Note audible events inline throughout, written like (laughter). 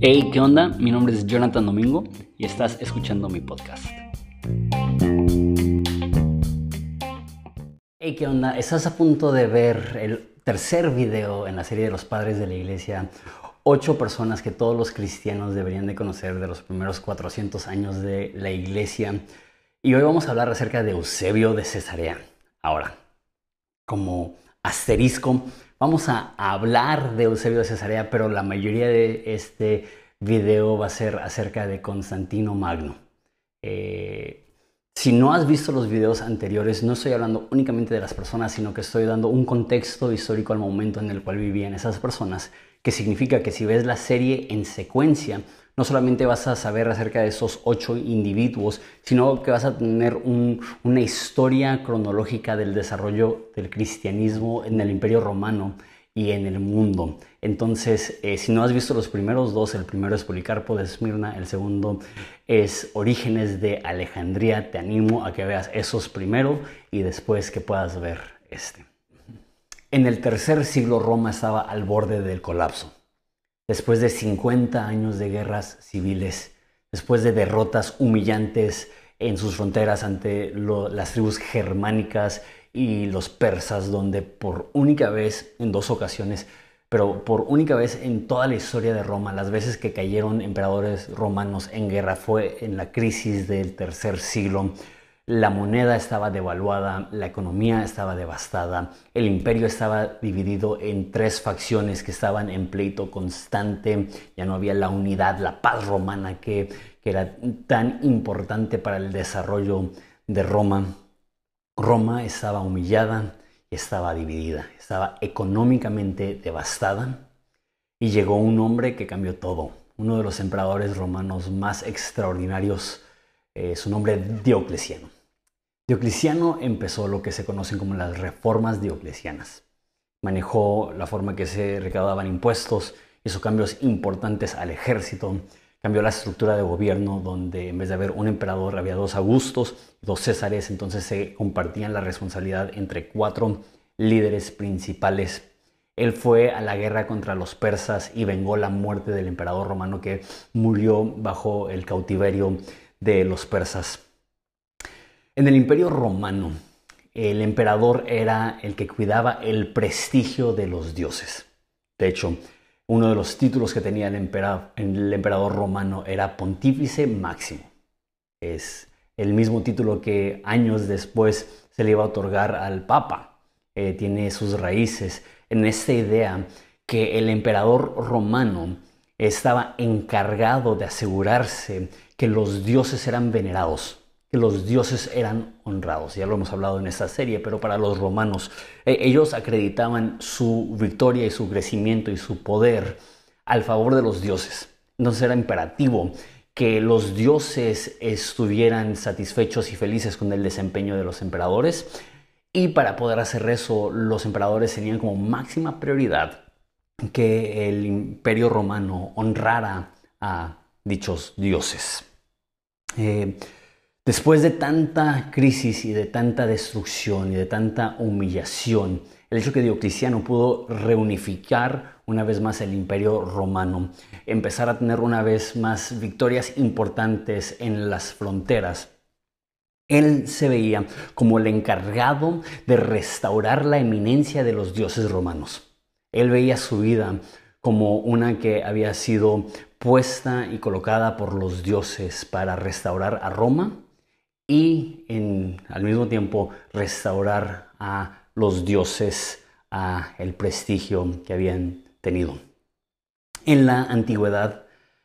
Hey, ¿qué onda? Mi nombre es Jonathan Domingo y estás escuchando mi podcast. Hey, ¿qué onda? Estás a punto de ver el tercer video en la serie de los padres de la iglesia. Ocho personas que todos los cristianos deberían de conocer de los primeros 400 años de la iglesia. Y hoy vamos a hablar acerca de Eusebio de Cesarea. Ahora, como asterisco, vamos a hablar de Eusebio de Cesarea, pero la mayoría de este video va a ser acerca de Constantino Magno. Eh, si no has visto los videos anteriores, no estoy hablando únicamente de las personas, sino que estoy dando un contexto histórico al momento en el cual vivían esas personas, que significa que si ves la serie en secuencia, no solamente vas a saber acerca de esos ocho individuos, sino que vas a tener una historia cronológica del desarrollo del cristianismo en el Imperio Romano y en el mundo. Entonces, eh, si no has visto los primeros dos, el primero es Policarpo de Esmirna, el segundo es Orígenes de Alejandría, te animo a que veas esos primero y después que puedas ver este. En el tercer siglo Roma estaba al borde del colapso después de 50 años de guerras civiles, después de derrotas humillantes en sus fronteras ante las tribus germánicas y los persas, donde por única vez, en dos ocasiones, pero por única vez en toda la historia de Roma, las veces que cayeron emperadores romanos en guerra fue en la crisis del tercer siglo, la moneda estaba devaluada, la economía estaba devastada, el imperio estaba dividido en tres facciones que estaban en pleito constante, ya no había la unidad, la paz romana que, que era tan importante para el desarrollo de Roma. Roma estaba humillada, estaba dividida, estaba económicamente devastada y llegó un hombre que cambió todo, uno de los emperadores romanos más extraordinarios eh, su nombre Diocleciano. Diocleciano empezó lo que se conocen como las reformas dioclecianas. Manejó la forma que se recaudaban impuestos, hizo cambios importantes al ejército, cambió la estructura de gobierno donde en vez de haber un emperador había dos Augustos dos Césares, entonces se compartían la responsabilidad entre cuatro líderes principales. Él fue a la guerra contra los persas y vengó la muerte del emperador romano que murió bajo el cautiverio de los persas. En el imperio romano, el emperador era el que cuidaba el prestigio de los dioses. De hecho, uno de los títulos que tenía el emperador, romano era pontífice máximo. Es el mismo título que años después se le iba a otorgar al papa. Eh, tiene sus raíces en esta idea que el emperador romano estaba encargado de asegurarse que los dioses eran venerados, que los dioses eran honrados. Ya lo hemos hablado en esta serie, pero para los romanos, eh, ellos acreditaban su victoria y su crecimiento y su poder al favor de los dioses. Entonces era imperativo que los dioses estuvieran satisfechos y felices con el desempeño de los emperadores. Y para poder hacer eso, los emperadores tenían como máxima prioridad que el imperio romano honrara a dichos dioses. Eh, después de tanta crisis y de tanta destrucción y de tanta humillación, el hecho que Diocleciano pudo reunificar una vez más el imperio romano, empezar a tener una vez más victorias importantes en las fronteras, él se veía como el encargado de restaurar la eminencia de los dioses romanos. Él veía su vida como una que había sido puesta y colocada por los dioses para restaurar a Roma y al mismo tiempo restaurar a los dioses a el prestigio que habían tenido. En la antigüedad,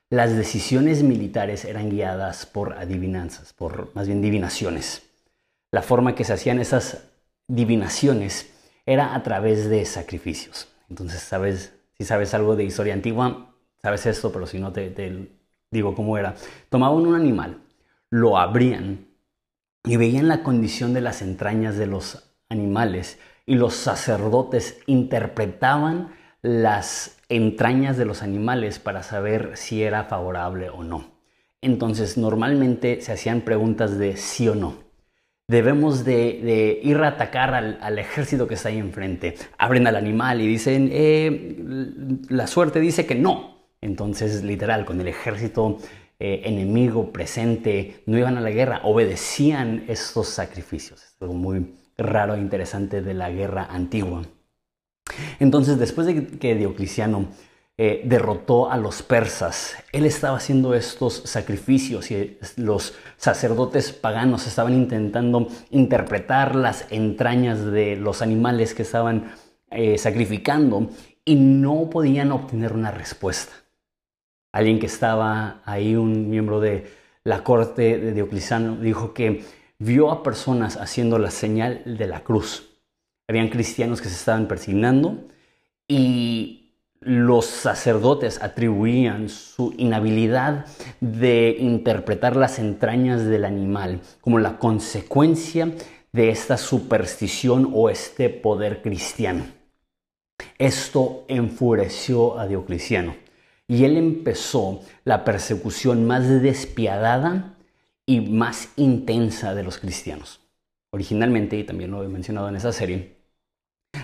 las decisiones militares eran guiadas por adivinanzas, por más bien divinaciones. La forma que se hacían esas divinaciones era a través de sacrificios. Entonces, sabes, si sabes algo de historia antigua, sabes esto, pero si no te, digo cómo era. Tomaban un animal, lo abrían y veían la condición de las entrañas de los animales y los sacerdotes interpretaban las entrañas de los animales para saber si era favorable o no. Entonces normalmente se hacían preguntas de sí o no. Debemos de, ir a atacar al, ejército que está ahí enfrente. Abren al animal y dicen, eh, la suerte dice que no. Entonces, literal, con el ejército eh, enemigo presente, no iban a la guerra, obedecían estos sacrificios. Es algo muy raro e interesante de la guerra antigua. Entonces, después de que Diocleciano eh, derrotó a los persas. Él estaba haciendo estos sacrificios y los sacerdotes paganos estaban intentando interpretar las entrañas de los animales que estaban eh, sacrificando y no podían obtener una respuesta. Alguien que estaba ahí, un miembro de la corte de Diocleciano, dijo que vio a personas haciendo la señal de la cruz. Habían cristianos que se estaban persignando y los sacerdotes atribuían su inhabilidad de interpretar las entrañas del animal como la consecuencia de esta superstición o este poder cristiano. Esto enfureció a Diocleciano y él empezó la persecución más despiadada y más intensa de los cristianos. Originalmente, y también lo he mencionado en esa serie,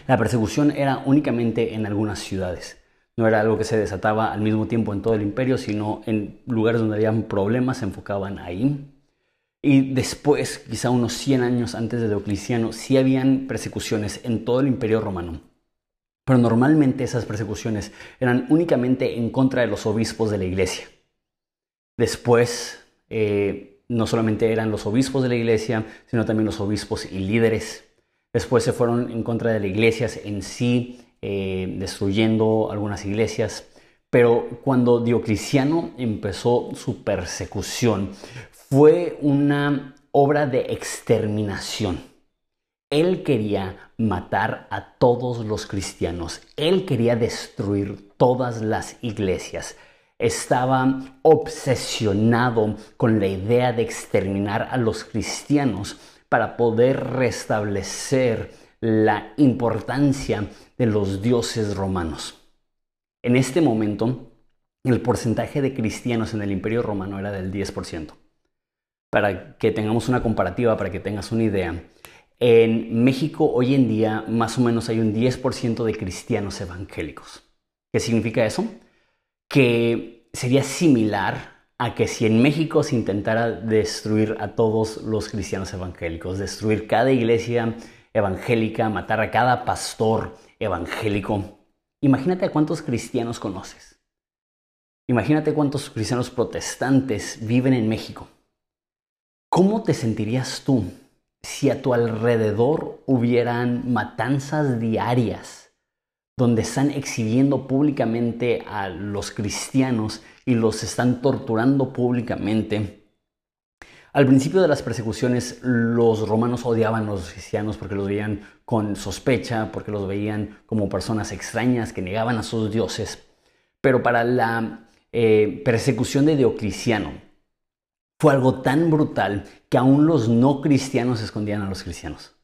la persecución era únicamente en algunas ciudades no era algo que se desataba al mismo tiempo en todo el imperio, sino en lugares donde había problemas se enfocaban ahí. Y después, quizá unos 100 años antes de Diocleciano, sí habían persecuciones en todo el imperio romano. Pero normalmente esas persecuciones eran únicamente en contra de los obispos de la iglesia. Después, eh, no solamente eran los obispos de la iglesia, sino también los obispos y líderes. Después se fueron en contra de las iglesias en sí, eh, destruyendo algunas iglesias. Pero cuando Diocleciano empezó su persecución, fue una obra de exterminación. Él quería matar a todos los cristianos. Él quería destruir todas las iglesias. Estaba obsesionado con la idea de exterminar a los cristianos para poder restablecer la importancia de los dioses romanos. En este momento, el porcentaje de cristianos en el imperio romano era del 10%. Para que tengamos una comparativa, para que tengas una idea, en México hoy en día más o menos hay un 10% de cristianos evangélicos. ¿Qué significa eso? Que sería similar a que si en México se intentara destruir a todos los cristianos evangélicos, destruir cada iglesia evangélica, matar a cada pastor evangélico. Imagínate a cuántos cristianos conoces. Imagínate cuántos cristianos protestantes viven en México. ¿Cómo te sentirías tú si a tu alrededor hubieran matanzas diarias donde están exhibiendo públicamente a los cristianos y los están torturando públicamente? Al principio de las persecuciones, los romanos odiaban a los cristianos porque los veían con sospecha, porque los veían como personas extrañas que negaban a sus dioses. Pero para la eh, persecución de Diocleciano fue algo tan brutal que aún los no cristianos escondían a los cristianos.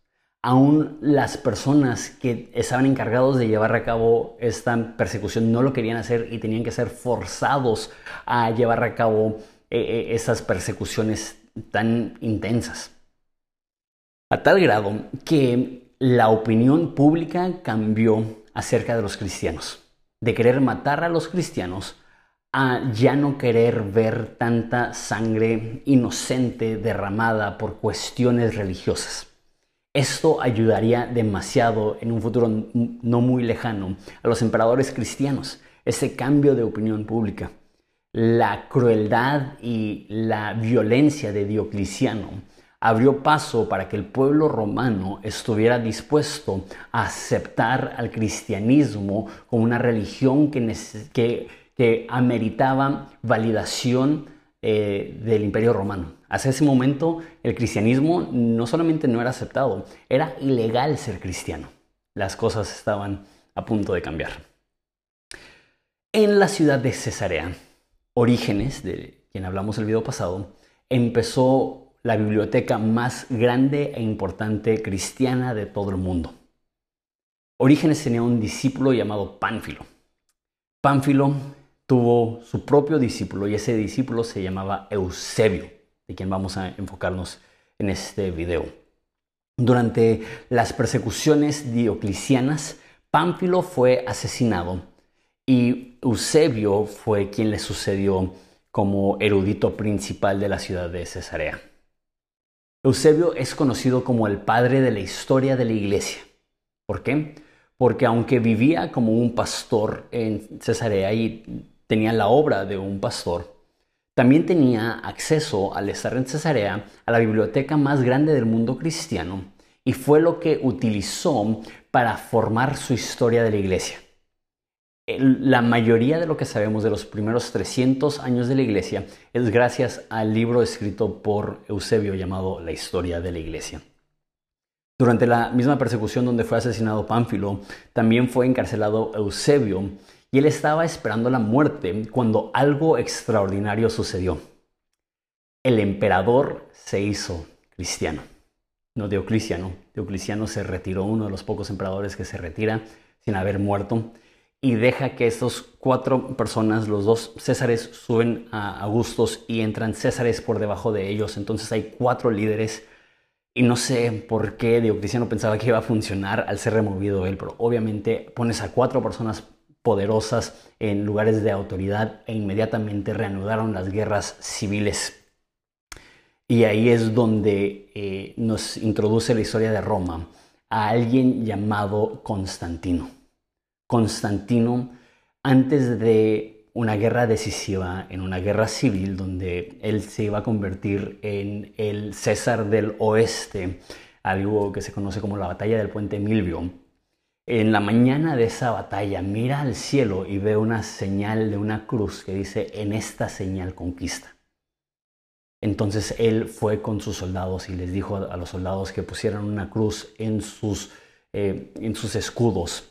Aún las personas que estaban encargados de llevar a cabo esta persecución no lo querían hacer y tenían que ser forzados a llevar a cabo eh, eh, esas persecuciones tan intensas. A tal grado que la opinión pública cambió acerca de los cristianos. De querer matar a los cristianos a ya no querer ver tanta sangre inocente derramada por cuestiones religiosas. Esto ayudaría demasiado en un futuro no muy lejano a los emperadores cristianos, ese cambio de opinión pública la crueldad y la violencia de Diocleciano abrió paso para que el pueblo romano estuviera dispuesto a aceptar al cristianismo como una religión que, que, ameritaba validación eh, del imperio romano. Hasta ese momento el cristianismo no solamente no era aceptado, era ilegal ser cristiano. Las cosas estaban a punto de cambiar. En la ciudad de Cesarea, Orígenes, de quien hablamos el video pasado, empezó la biblioteca más grande e importante cristiana de todo el mundo. Orígenes tenía un discípulo llamado Pánfilo. Pánfilo tuvo su propio discípulo y ese discípulo se llamaba Eusebio, de quien vamos a enfocarnos en este video. Durante las persecuciones dioclecianas, Pánfilo fue asesinado y Eusebio fue quien le sucedió como erudito principal de la ciudad de Cesarea. Eusebio es conocido como el padre de la historia de la iglesia. ¿Por qué? Porque aunque vivía como un pastor en Cesarea y tenía la obra de un pastor, también tenía acceso al estar en Cesarea a la biblioteca más grande del mundo cristiano y fue lo que utilizó para formar su historia de la iglesia. La mayoría de lo que sabemos de los primeros 300 años de la iglesia es gracias al libro escrito por Eusebio llamado La historia de la iglesia. Durante la misma persecución donde fue asesinado Pánfilo, también fue encarcelado Eusebio y él estaba esperando la muerte cuando algo extraordinario sucedió. El emperador se hizo cristiano, no Diocleciano. Diocleciano se retiró, uno de los pocos emperadores que se retira sin haber muerto y deja que estos cuatro personas, los dos Césares, suben a Augustos y entran Césares por debajo de ellos. Entonces hay cuatro líderes y no sé por qué Diocleciano pensaba que iba a funcionar al ser removido él, pero obviamente pones a cuatro personas poderosas en lugares de autoridad e inmediatamente reanudaron las guerras civiles. Y ahí es donde eh, nos introduce la historia de Roma a alguien llamado Constantino. Constantino antes de una guerra decisiva, en una guerra civil donde él se iba a convertir en el César del Oeste, algo que se conoce como la batalla del puente Milvio. En la mañana de esa batalla mira al cielo y ve una señal de una cruz que dice, en esta señal conquista. Entonces él fue con sus soldados y les dijo a los soldados que pusieran una cruz en sus, eh, en sus escudos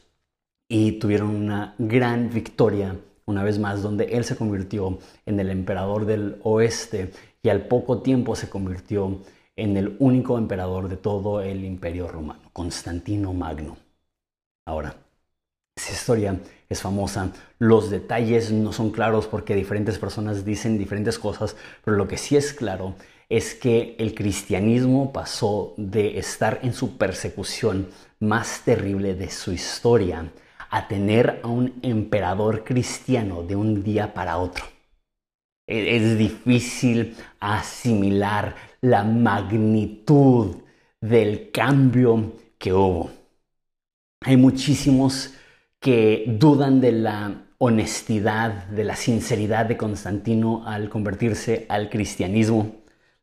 y tuvieron una gran victoria una vez más, donde él se convirtió en el emperador del oeste y al poco tiempo se convirtió en el único emperador de todo el imperio romano, Constantino Magno. Ahora, esa historia es famosa, los detalles no son claros porque diferentes personas dicen diferentes cosas, pero lo que sí es claro es que el cristianismo pasó de estar en su persecución más terrible de su historia a tener a un emperador cristiano de un día para otro. E-, es difícil asimilar la magnitud del cambio que hubo. Hay muchísimos que dudan de la honestidad, de la sinceridad de Constantino al convertirse al cristianismo.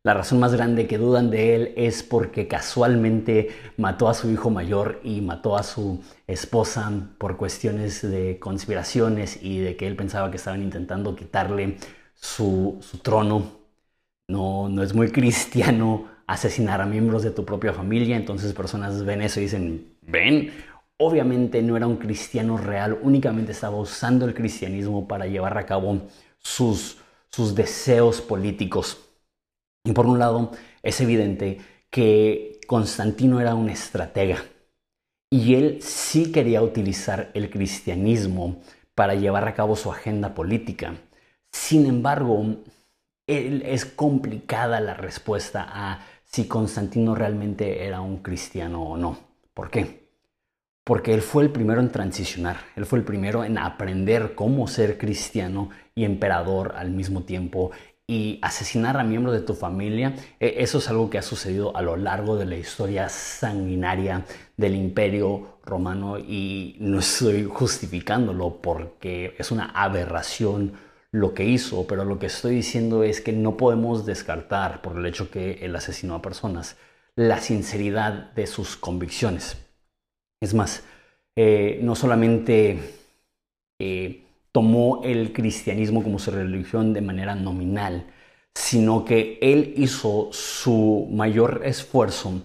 La razón más grande que dudan de él es porque casualmente mató a su hijo mayor y mató a su esposa por cuestiones de conspiraciones y de que él pensaba que estaban intentando quitarle su, trono. No, no es muy cristiano asesinar a miembros de tu propia familia, entonces personas ven eso y dicen, ven, obviamente no era un cristiano real, únicamente estaba usando el cristianismo para llevar a cabo sus, sus deseos políticos. Y por un lado, es evidente que Constantino era un estratega y él sí quería utilizar el cristianismo para llevar a cabo su agenda política. Sin embargo, es complicada la respuesta a si Constantino realmente era un cristiano o no. ¿Por qué? Porque él fue el primero en transicionar, él fue el primero en aprender cómo ser cristiano y emperador al mismo tiempo y asesinar a miembros de tu familia, e, eso es algo que ha sucedido a lo largo de la historia sanguinaria del imperio romano y no estoy justificándolo porque es una aberración lo que hizo, pero lo que estoy diciendo es que no podemos descartar por el hecho que él asesinó a personas la sinceridad de sus convicciones. Es más, eh, no solamente... Eh, tomó el cristianismo como su religión de manera nominal, sino que él hizo su mayor esfuerzo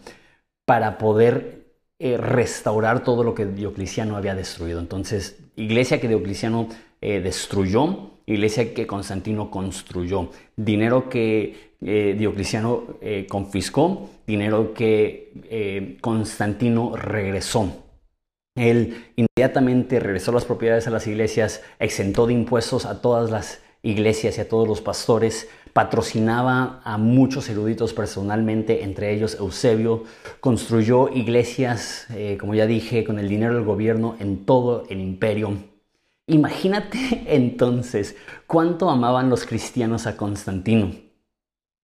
para poder eh, restaurar todo lo que Diocleciano había destruido. Entonces, iglesia que Diocleciano eh, destruyó, iglesia que Constantino construyó, dinero que eh, Diocleciano confiscó, dinero que Constantino regresó. Él inmediatamente regresó las propiedades a las iglesias, exentó de impuestos a todas las iglesias y a todos los pastores, patrocinaba a muchos eruditos personalmente, entre ellos Eusebio, construyó iglesias, eh, como ya dije, con el dinero del gobierno en todo el imperio. Imagínate (laughs) entonces cuánto amaban los cristianos a Constantino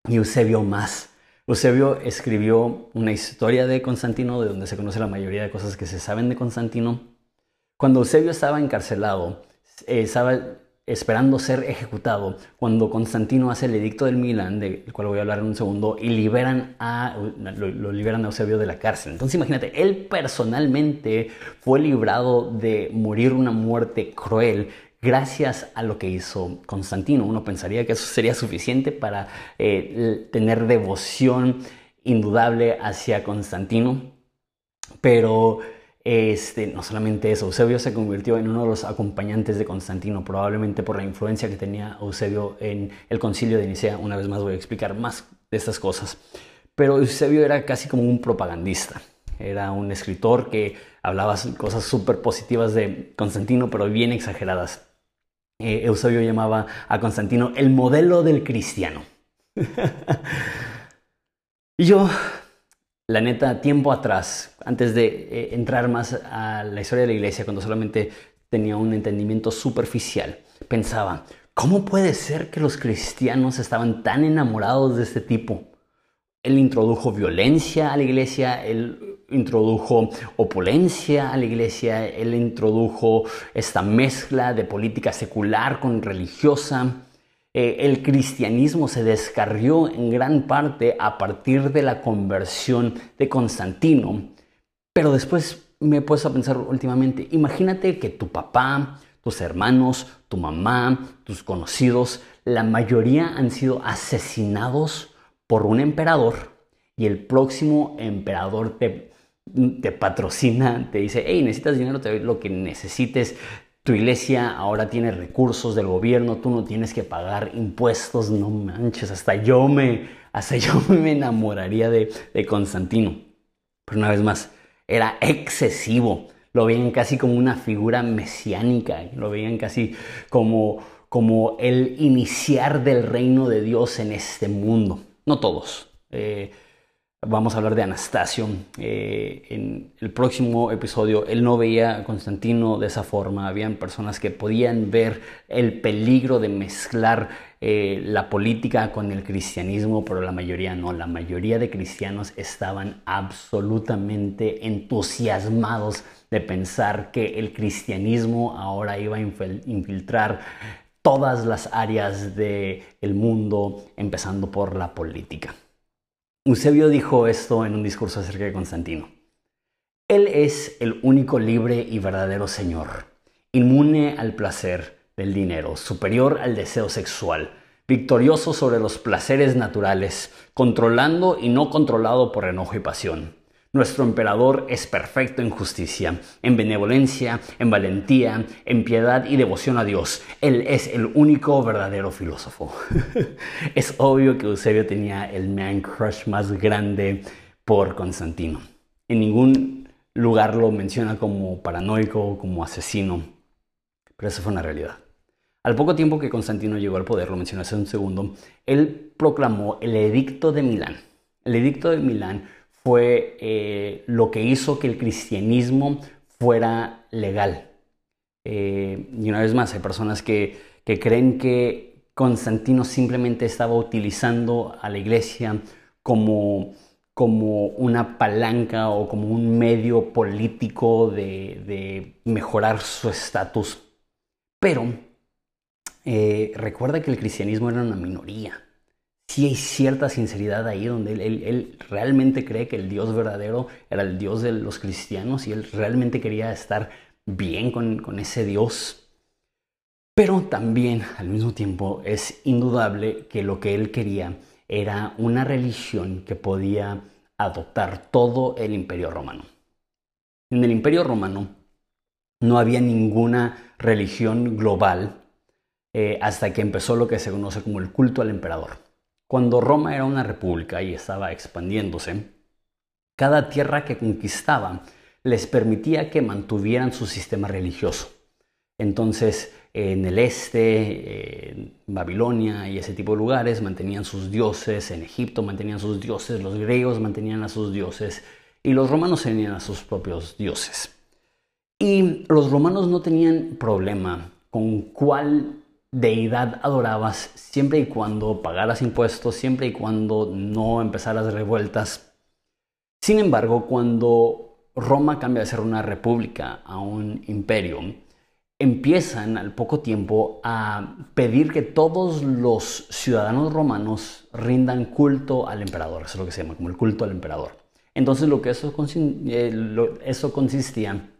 y Eusebio más. Eusebio escribió una historia de Constantino, de donde se conoce la mayoría de cosas que se saben de Constantino. Cuando Eusebio estaba encarcelado, eh, estaba esperando ser ejecutado, cuando Constantino hace el edicto del Milán, del cual voy a hablar en un segundo, y liberan a, lo, liberan a Eusebio de la cárcel. Entonces imagínate, él personalmente fue librado de morir una muerte cruel gracias a lo que hizo Constantino. Uno pensaría que eso sería suficiente para eh, tener devoción indudable hacia Constantino, pero este, no solamente eso, Eusebio se convirtió en uno de los acompañantes de Constantino, probablemente por la influencia que tenía Eusebio en el concilio de Nicea. Una vez más voy a explicar más de estas cosas. Pero Eusebio era casi como un propagandista. Era un escritor que hablaba cosas súper positivas de Constantino, pero bien exageradas. Eh, Eusebio llamaba a Constantino el modelo del cristiano. (laughs) y yo la neta, tiempo atrás, antes de eh, entrar más a la historia de la iglesia, cuando solamente tenía un entendimiento superficial, pensaba, ¿cómo puede ser que los cristianos estaban tan enamorados de este tipo? Él introdujo violencia a la iglesia, él introdujo opulencia a la iglesia, él introdujo esta mezcla de política secular con religiosa. Eh, el cristianismo se descarrió en gran parte a partir de la conversión de Constantino. Pero después me he puesto a pensar últimamente, imagínate que tu papá, tus hermanos, tu mamá, tus conocidos, la mayoría han sido asesinados por un emperador y el próximo emperador te, te patrocina, te dice, hey, necesitas dinero, te doy lo que necesites, tu iglesia ahora tiene recursos del gobierno, tú no tienes que pagar impuestos, no manches, hasta yo me, hasta (laughs) yo me enamoraría de, de Constantino. Pero una vez más, era excesivo, lo veían casi como una figura mesiánica, lo veían casi como, como el iniciar del reino de Dios en este mundo. No todos. Eh, Vamos a hablar de Anastasio. Eh, en el próximo episodio, él no veía a Constantino de esa forma. Habían personas que podían ver el peligro de mezclar eh, la política con el cristianismo, pero la mayoría no. La mayoría de cristianos estaban absolutamente entusiasmados de pensar que el cristianismo ahora iba a infiltrar todas las áreas del mundo, empezando por la política. Eusebio dijo esto en un discurso acerca de Constantino. Él es el único libre y verdadero Señor, inmune al placer del dinero, superior al deseo sexual, victorioso sobre los placeres naturales, controlando y no controlado por enojo y pasión nuestro emperador es perfecto en justicia, en benevolencia, en valentía, en piedad y devoción a Dios. Él es el único verdadero filósofo. (laughs) es obvio que Eusebio tenía el man crush más grande por Constantino. En ningún lugar lo menciona como paranoico, como asesino, pero eso fue una realidad. Al poco tiempo que Constantino llegó al poder, lo mencioné hace un segundo, él proclamó el Edicto de Milán. El Edicto de Milán fue eh, lo que hizo que el cristianismo fuera legal. Eh, y una vez más, hay personas que, creen que Constantino simplemente estaba utilizando a la iglesia como, como una palanca o como un medio político de, mejorar su estatus. Pero eh, recuerda que el cristianismo era una minoría sí hay cierta sinceridad ahí donde él, realmente cree que el Dios verdadero era el Dios de los cristianos y él realmente quería estar bien con, ese Dios. Pero también al mismo tiempo es indudable que lo que él quería era una religión que podía adoptar todo el imperio romano. En el imperio romano no había ninguna religión global eh, hasta que empezó lo que se conoce como el culto al emperador. Cuando Roma era una república y estaba expandiéndose, cada tierra que conquistaba les permitía que mantuvieran su sistema religioso. Entonces, en el este, Babilonia y ese tipo de lugares mantenían sus dioses, en Egipto mantenían sus dioses, los griegos mantenían a sus dioses y los romanos tenían a sus propios dioses. Y los romanos no tenían problema con cuál deidad adorabas siempre y cuando pagaras impuestos, siempre y cuando no empezaras revueltas. Sin embargo, cuando Roma cambia de ser una república a un imperio, empiezan al poco tiempo a pedir que todos los ciudadanos romanos rindan culto al emperador. Eso es lo que se llama como el culto al emperador. Entonces lo que eso, eh, eso consistía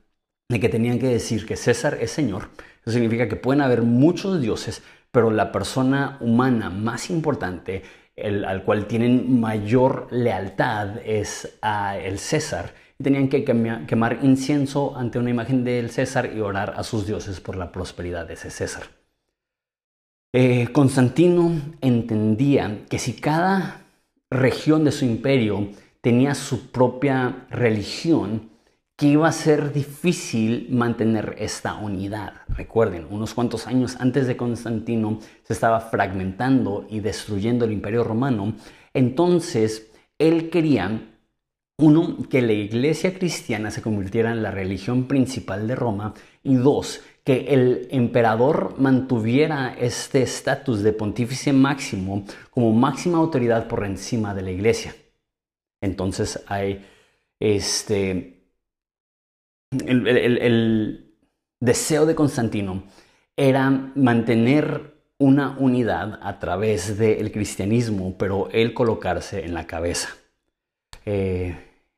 de que tenían que decir que César es Señor. Eso significa que pueden haber muchos dioses, pero la persona humana más importante, al cual tienen mayor lealtad, es a el César. Tenían que quemar incienso ante una imagen del César y orar a sus dioses por la prosperidad de ese César. Eh, Constantino entendía que si cada región de su imperio tenía su propia religión, que iba a ser difícil mantener esta unidad. Recuerden, unos cuantos años antes de Constantino se estaba fragmentando y destruyendo el imperio romano. Entonces, él quería, uno, que la iglesia cristiana se convirtiera en la religión principal de Roma y dos, que el emperador mantuviera este estatus de pontífice máximo como máxima autoridad por encima de la iglesia. Entonces hay este, el, deseo de Constantino era mantener una unidad a través del cristianismo, pero él colocarse en la cabeza. Eh,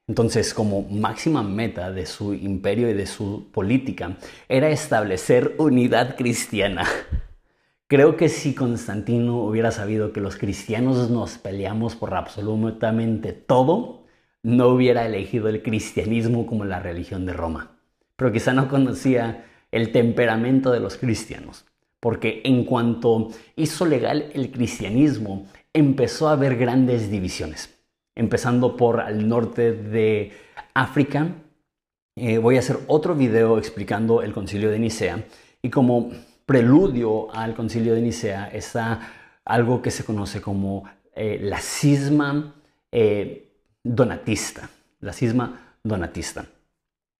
entonces, como máxima meta de su imperio y de su política, era establecer unidad cristiana. (laughs) Creo que si Constantino hubiera sabido que los cristianos nos peleamos por absolutamente todo, no hubiera elegido el cristianismo como la religión de Roma. Pero quizá no conocía el temperamento de los cristianos, porque en cuanto hizo legal el cristianismo, empezó a haber grandes divisiones, empezando por al norte de África. Eh, voy a hacer otro video explicando el concilio de Nicea y como preludio al concilio de Nicea está algo que se conoce como eh, la cisma eh, donatista, la cisma donatista.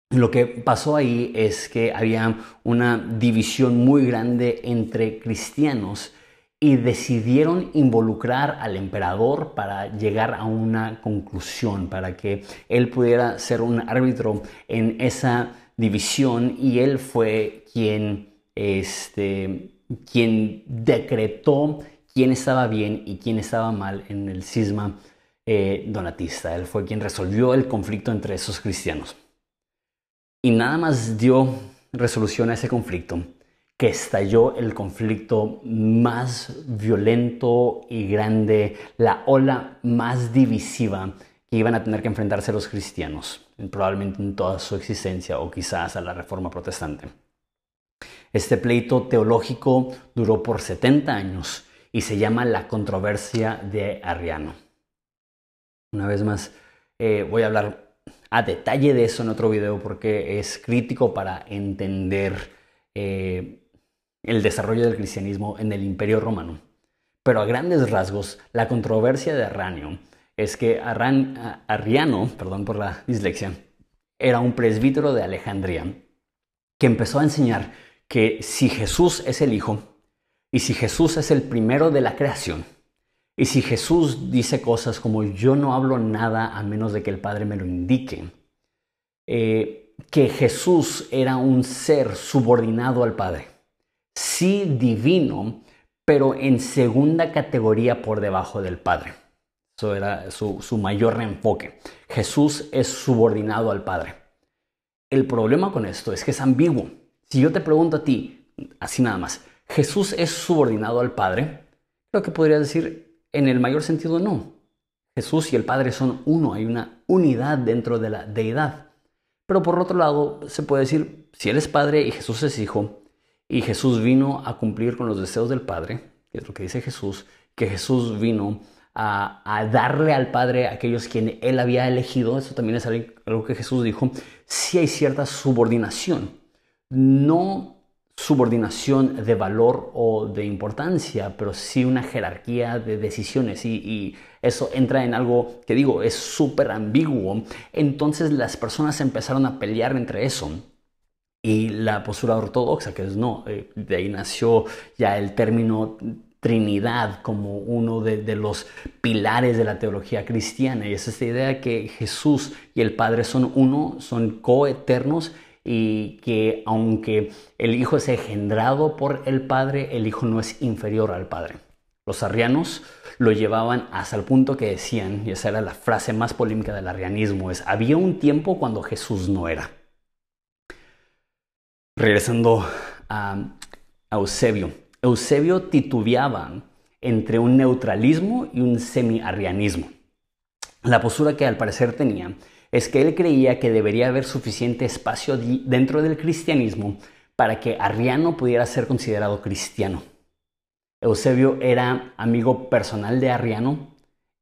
Lo que pasó ahí es que había una división muy grande entre cristianos y decidieron involucrar al emperador para llegar a una conclusión, para que él pudiera ser un árbitro en esa división y él fue quien, este, quien decretó quién estaba bien y quién estaba mal en el cisma eh, donatista. Él fue quien resolvió el conflicto entre esos cristianos. Y nada más dio resolución a ese conflicto, que estalló el conflicto más violento y grande, la ola más divisiva que iban a tener que enfrentarse los cristianos, probablemente en toda su existencia o quizás a la reforma protestante. Este pleito teológico duró por 70 años y se llama la controversia de Arriano. Una vez más, eh, voy a hablar a detalle de eso en otro video porque es crítico para entender eh, el desarrollo del cristianismo en el imperio romano. Pero a grandes rasgos, la controversia de Arranio es que Arriano, perdón por la dislexia, era un presbítero de Alejandría que empezó a enseñar que si Jesús es el Hijo y si Jesús es el primero de la creación, y si Jesús dice cosas como yo no hablo nada a menos de que el Padre me lo indique, eh, que Jesús era un ser subordinado al Padre, sí divino, pero en segunda categoría por debajo del Padre. Eso era su, su mayor enfoque. Jesús es subordinado al Padre. El problema con esto es que es ambiguo. Si yo te pregunto a ti, así nada más, ¿Jesús es subordinado al Padre? Lo que podría decir, en el mayor sentido, no. Jesús y el Padre son uno, hay una unidad dentro de la deidad. Pero por otro lado, se puede decir, si Él es Padre y Jesús es Hijo, y Jesús vino a cumplir con los deseos del Padre, que es lo que dice Jesús, que Jesús vino a, darle al Padre a aquellos quienes Él había elegido, eso también es algo que Jesús dijo, si hay cierta subordinación. No subordinación de valor o de importancia, pero sí una jerarquía de decisiones y, eso entra en algo que digo, es súper ambiguo. Entonces las personas empezaron a pelear entre eso. Y la postura ortodoxa, que es no, eh, de ahí nació ya el término Trinidad como uno de, de, los pilares de la teología cristiana. Y es esta idea que Jesús y el Padre son uno, son coeternos y que aunque el Hijo es engendrado por el Padre, el Hijo no es inferior al Padre. Los arrianos lo llevaban hasta el punto que decían, y esa era la frase más polémica del arrianismo, es, había un tiempo cuando Jesús no era. Regresando a, Eusebio. Eusebio titubeaba entre un neutralismo y un semi-arrianismo. La postura que al parecer tenía es que él creía que debería haber suficiente espacio dentro del cristianismo para que Arriano pudiera ser considerado cristiano. Eusebio era amigo personal de Arriano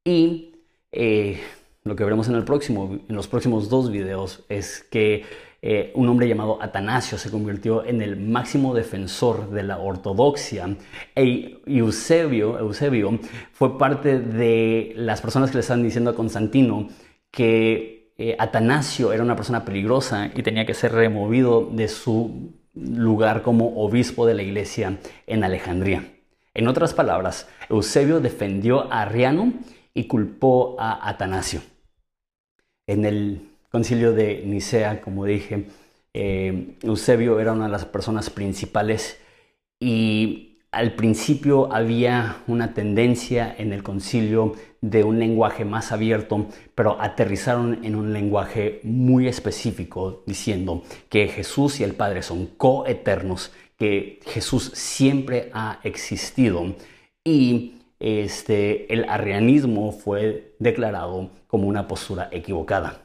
y eh, lo que veremos en, el próximo, en los próximos dos videos es que eh, un hombre llamado Atanasio se convirtió en el máximo defensor de la ortodoxia. E Eusebio, Eusebio fue parte de las personas que le están diciendo a Constantino que eh, Atanasio era una persona peligrosa y tenía que ser removido de su lugar como obispo de la iglesia en Alejandría. En otras palabras, Eusebio defendió a Arriano y culpó a Atanasio. En el concilio de Nicea, como dije, eh, Eusebio era una de las personas principales y al principio había una tendencia en el concilio de un lenguaje más abierto, pero aterrizaron en un lenguaje muy específico diciendo que Jesús y el Padre son coeternos, que Jesús siempre ha existido y este, el arrianismo fue declarado como una postura equivocada.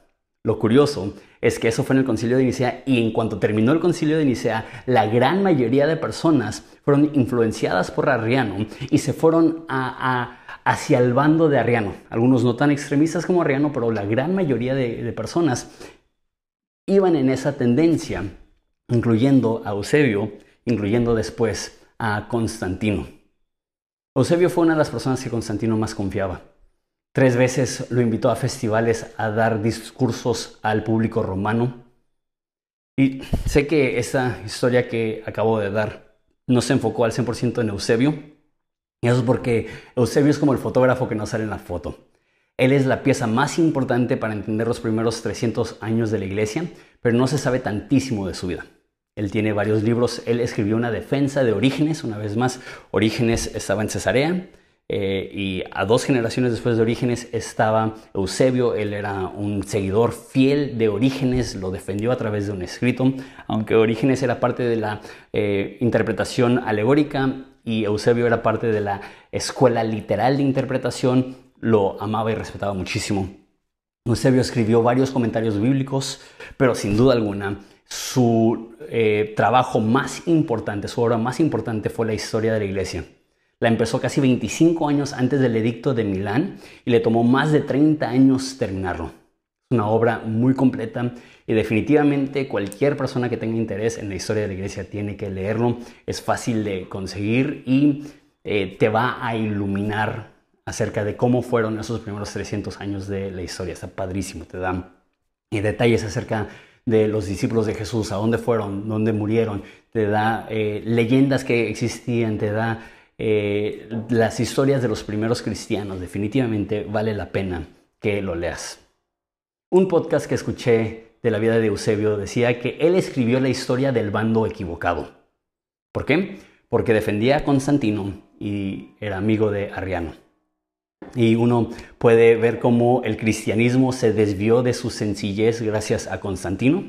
Lo curioso es que eso fue en el concilio de Nicea y en cuanto terminó el concilio de Nicea, la gran mayoría de personas fueron influenciadas por Arriano y se fueron hacia el bando de Arriano. Algunos no tan extremistas como Arriano, pero la gran mayoría de, de personas iban en esa tendencia, incluyendo a Eusebio, incluyendo después a Constantino. Eusebio fue una de las personas que Constantino más confiaba. Tres veces lo invitó a festivales a dar discursos al público romano. Y sé que esa historia que acabo de dar no se enfocó al 100% en Eusebio. Y eso es porque Eusebio es como el fotógrafo que no sale en la foto. Él es la pieza más importante para entender los primeros 300 años de la iglesia, pero no se sabe tantísimo de su vida. Él tiene varios libros, él escribió una defensa de Orígenes, una vez más, Orígenes estaba en Cesarea, eh, y a dos generaciones después de Orígenes estaba Eusebio, él era un seguidor fiel de Orígenes, lo defendió a través de un escrito, aunque Orígenes era parte de la eh, interpretación alegórica y Eusebio era parte de la escuela literal de interpretación, lo amaba y respetaba muchísimo. Eusebio escribió varios comentarios bíblicos, pero sin duda alguna su eh, trabajo más importante, su obra más importante fue la historia de la iglesia. La empezó casi 25 años antes del edicto de Milán y le tomó más de 30 años terminarlo. Es una obra muy completa y definitivamente cualquier persona que tenga interés en la historia de la iglesia tiene que leerlo. Es fácil de conseguir y eh, te va a iluminar acerca de cómo fueron esos primeros 300 años de la historia. Está padrísimo, te dan eh, detalles acerca de los discípulos de Jesús, a dónde fueron, dónde murieron, te da eh, leyendas que existían, te da eh, las historias de los primeros cristianos, definitivamente vale la pena que lo leas. Un podcast que escuché de la vida de Eusebio decía que él escribió la historia del bando equivocado. ¿Por qué? Porque defendía a Constantino y era amigo de Arriano. Y uno puede ver cómo el cristianismo se desvió de su sencillez gracias a Constantino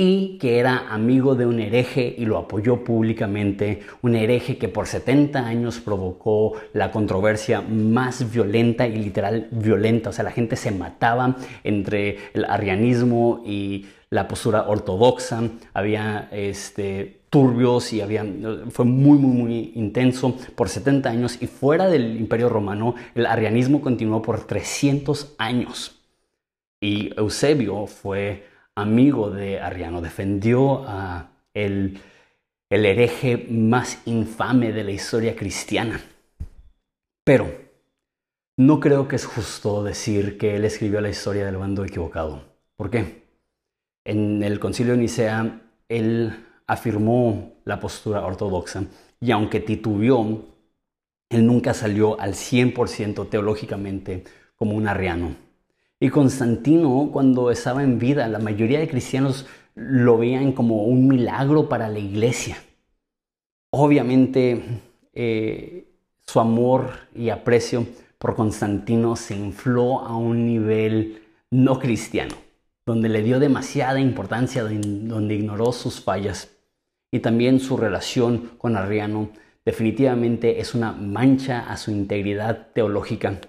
y que era amigo de un hereje y lo apoyó públicamente, un hereje que por 70 años provocó la controversia más violenta y literal violenta, o sea, la gente se mataba entre el arrianismo y la postura ortodoxa, había este, turbios y había, fue muy, muy, muy intenso por 70 años y fuera del imperio romano el arrianismo continuó por 300 años. Y Eusebio fue amigo de Arriano, defendió a el el hereje más infame de la historia cristiana. Pero no creo que es justo decir que él escribió la historia del bando equivocado. ¿Por qué? En el concilio de Nicea, él afirmó la postura ortodoxa y aunque titubeó, él nunca salió al 100% teológicamente como un arriano. Y Constantino, cuando estaba en vida, la mayoría de cristianos lo veían como un milagro para la iglesia. Obviamente, eh, su amor y aprecio por Constantino se infló a un nivel no cristiano, donde le dio demasiada importancia, donde ignoró sus fallas y también su relación con Arriano definitivamente es una mancha a su integridad teológica.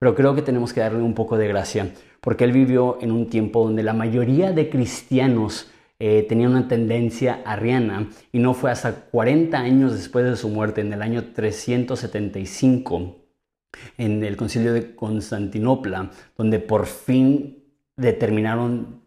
Pero creo que tenemos que darle un poco de gracia, porque él vivió en un tiempo donde la mayoría de cristianos eh, tenían una tendencia arriana y no fue hasta 40 años después de su muerte, en el año 375, en el concilio de Constantinopla, donde por fin determinaron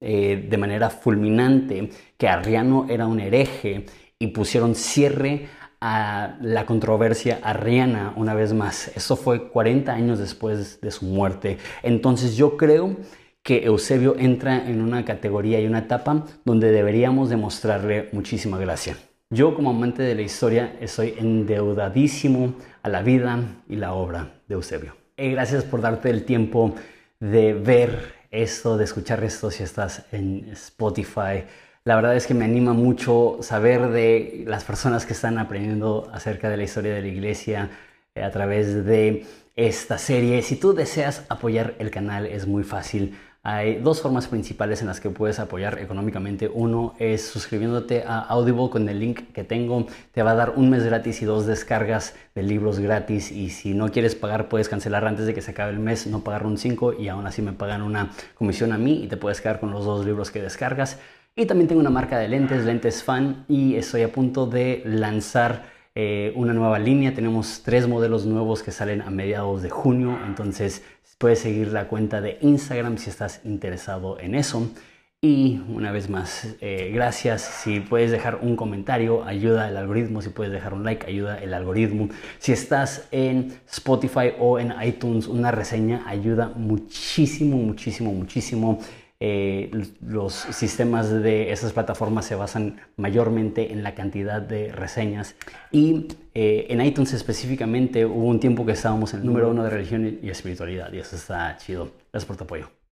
eh, de manera fulminante que Arriano era un hereje y pusieron cierre a la controversia arriana una vez más. Eso fue 40 años después de su muerte. Entonces yo creo que Eusebio entra en una categoría y una etapa donde deberíamos demostrarle muchísima gracia. Yo como amante de la historia estoy endeudadísimo a la vida y la obra de Eusebio. Y gracias por darte el tiempo de ver esto, de escuchar esto si estás en Spotify. La verdad es que me anima mucho saber de las personas que están aprendiendo acerca de la historia de la iglesia eh, a través de esta serie. Si tú deseas apoyar el canal es muy fácil. Hay dos formas principales en las que puedes apoyar económicamente. Uno es suscribiéndote a Audible con el link que tengo. Te va a dar un mes gratis y dos descargas de libros gratis. Y si no quieres pagar, puedes cancelar antes de que se acabe el mes, no pagar un 5 y aún así me pagan una comisión a mí y te puedes quedar con los dos libros que descargas. Y también tengo una marca de lentes, Lentes Fan, y estoy a punto de lanzar eh, una nueva línea. Tenemos tres modelos nuevos que salen a mediados de junio, entonces Puedes seguir la cuenta de Instagram si estás interesado en eso. Y una vez más, eh, gracias. Si puedes dejar un comentario, ayuda el algoritmo. Si puedes dejar un like, ayuda el algoritmo. Si estás en Spotify o en iTunes, una reseña ayuda muchísimo, muchísimo, muchísimo. Eh, los sistemas de esas plataformas se basan mayormente en la cantidad de reseñas y eh, en iTunes específicamente hubo un tiempo que estábamos en el número uno de religión y espiritualidad y eso está chido. Gracias por tu apoyo.